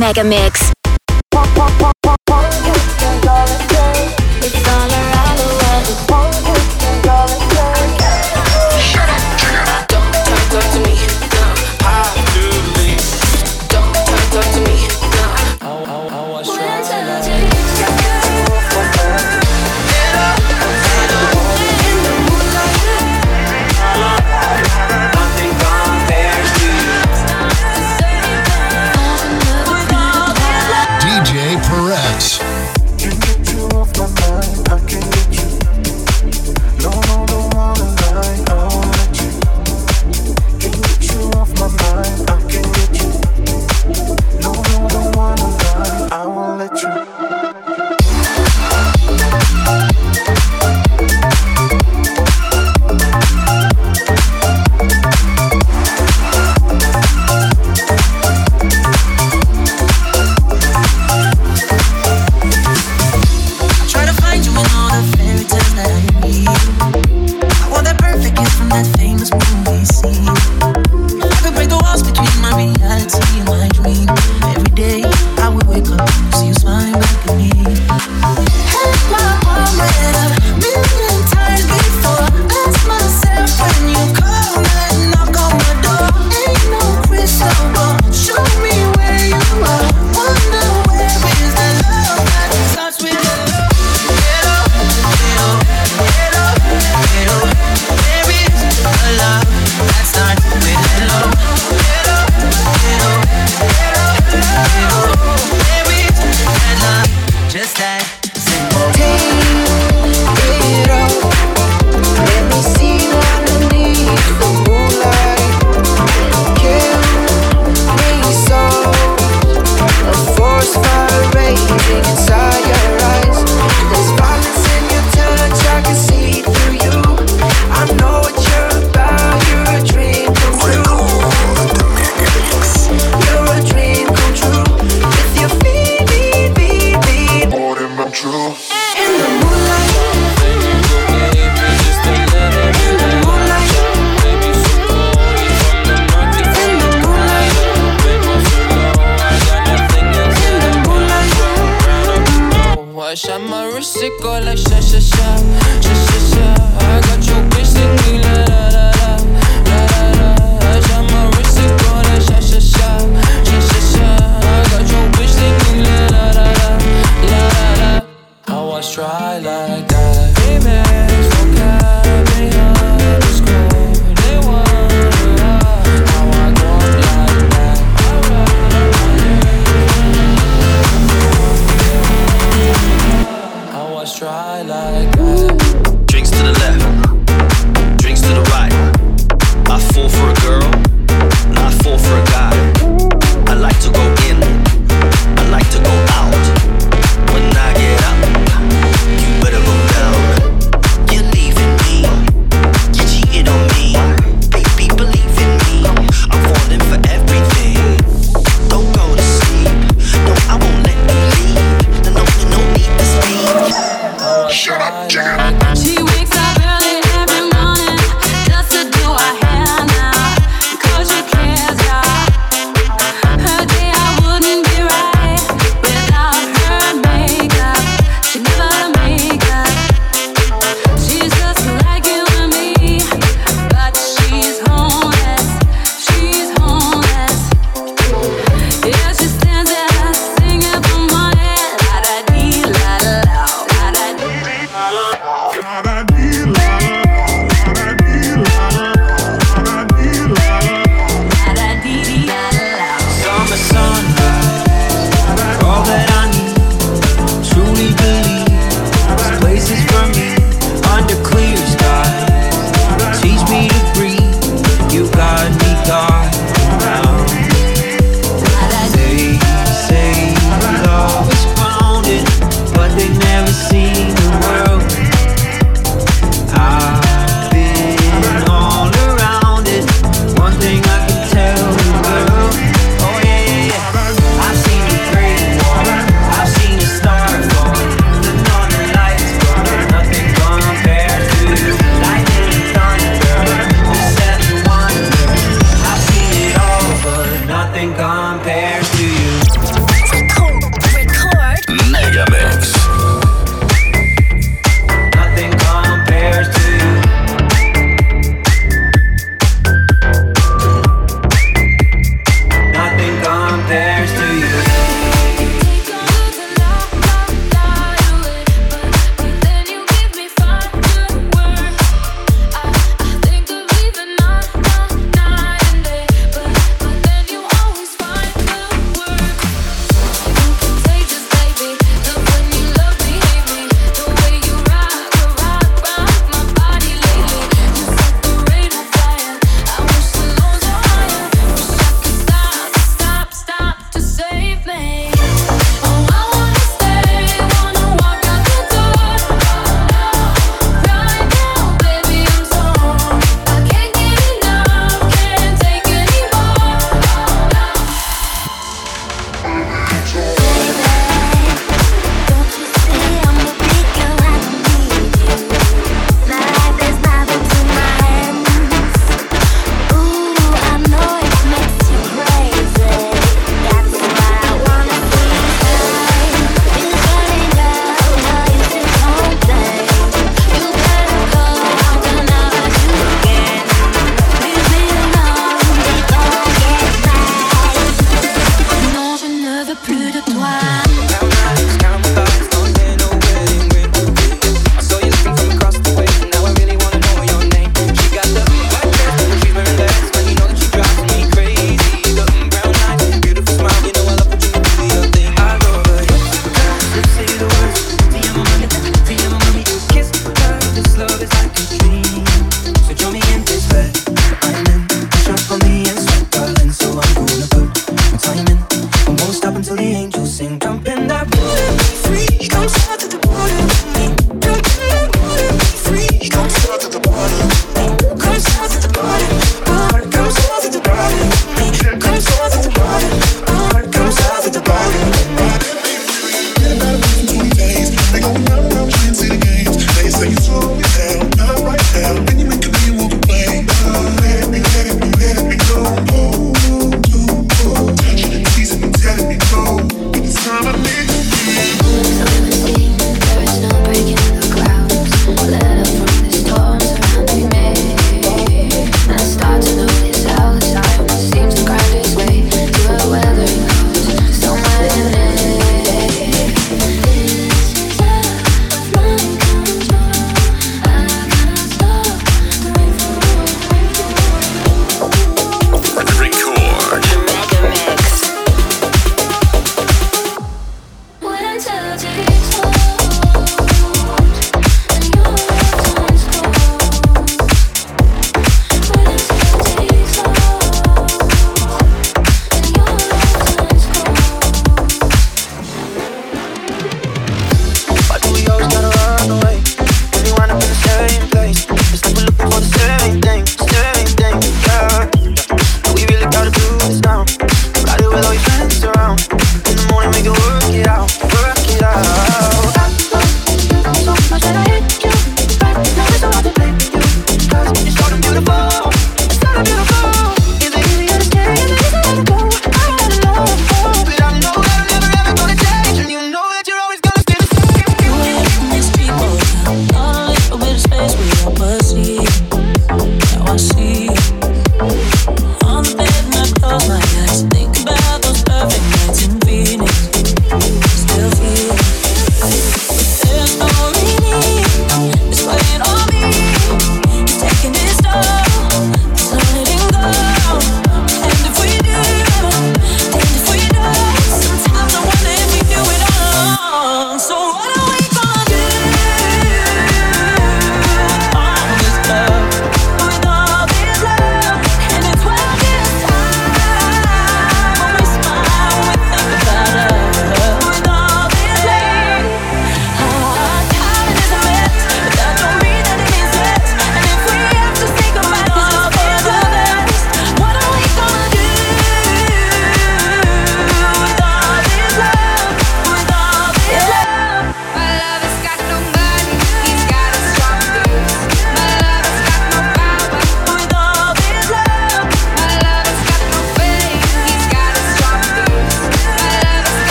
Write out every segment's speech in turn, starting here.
Record got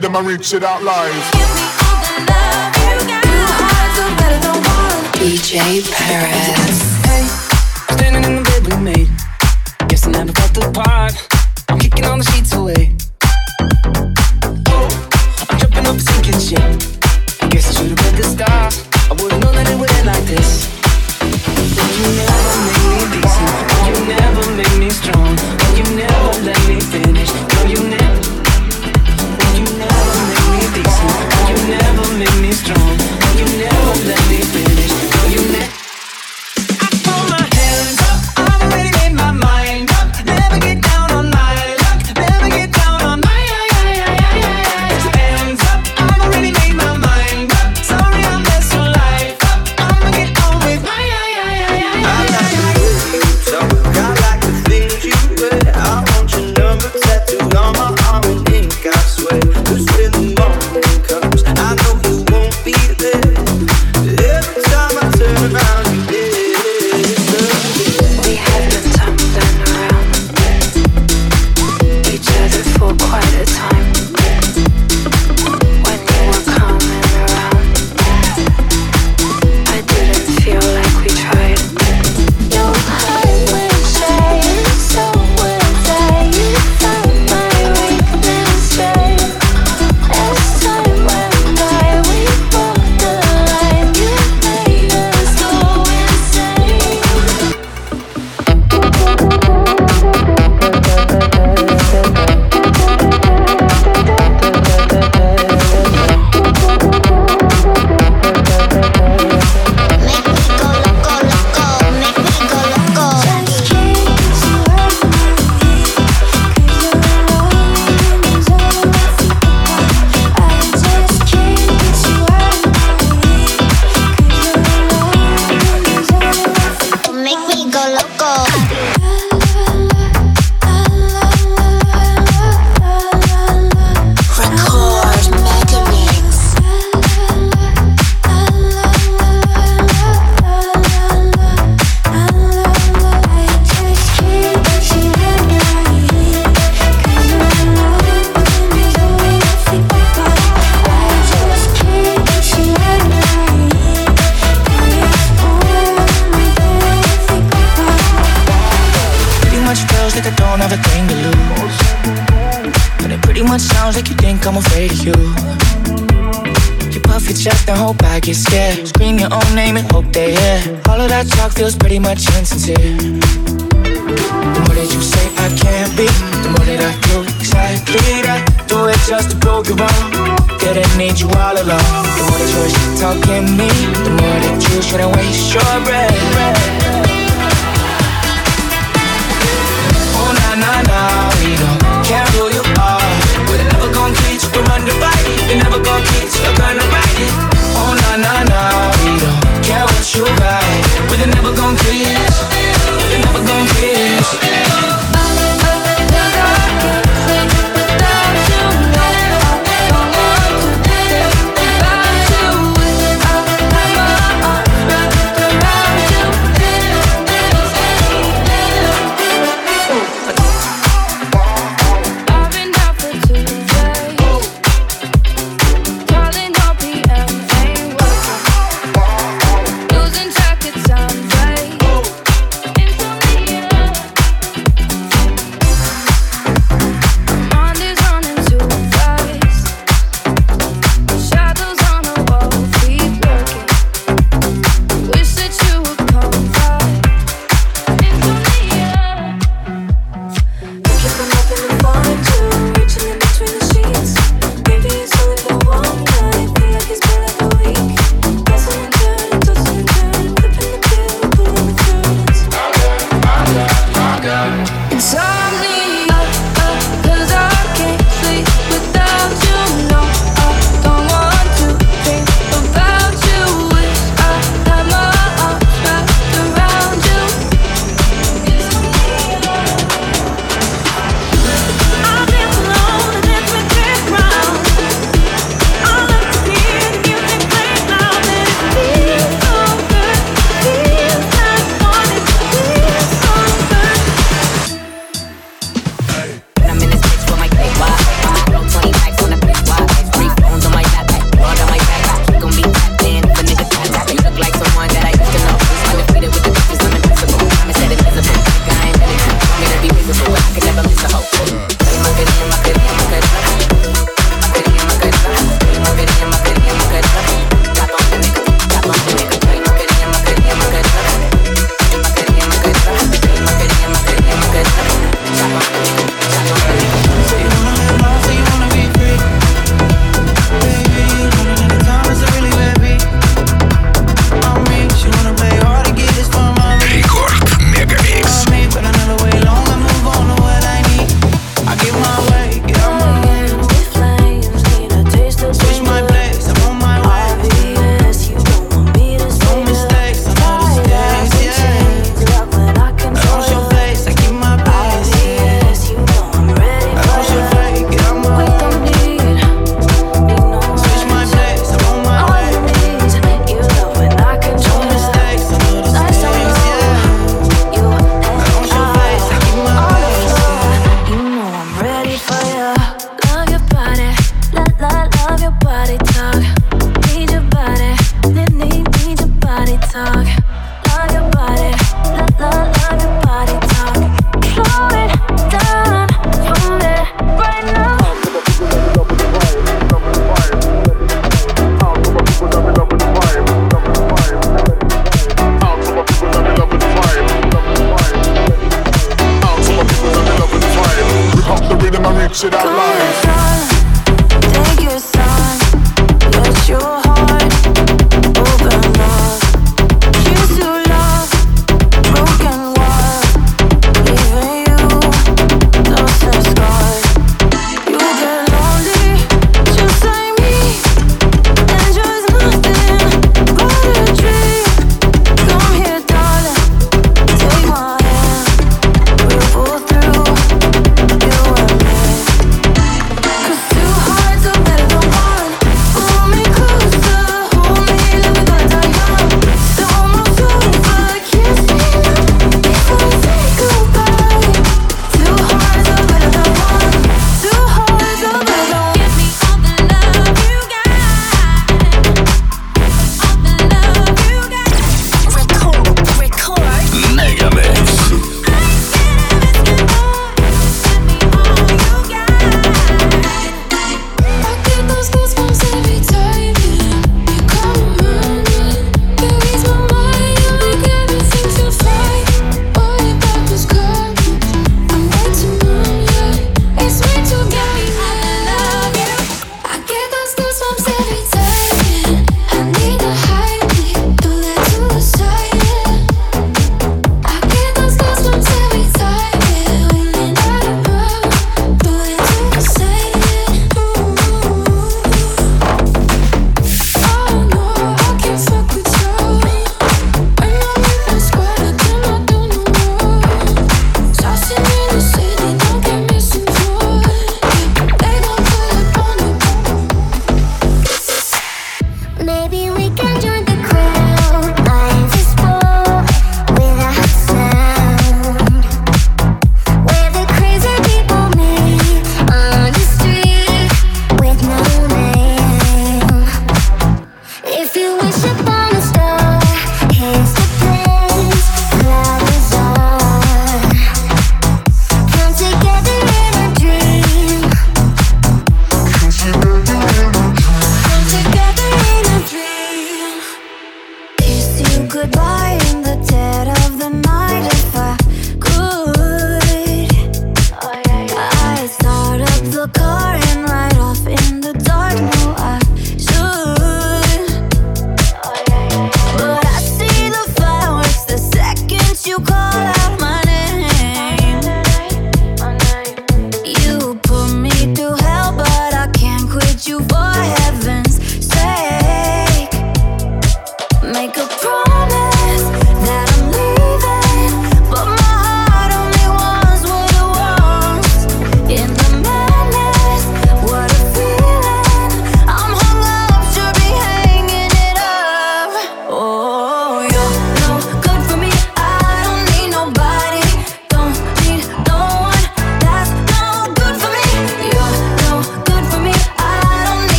made them and reach it out live. DJ Paris. Hey, standing in the bed we made. Guess I never got the part. I get scared. Scream your own name and hope they hear. All of that talk feels pretty much insincere. The more that you say I can't be, the more that I do exactly that. Do it just to prove you wrong. Didn't need you all along. The more that you're talking me, the more that you shouldn't waste your breath. breath. Oh na na na, we don't. sugar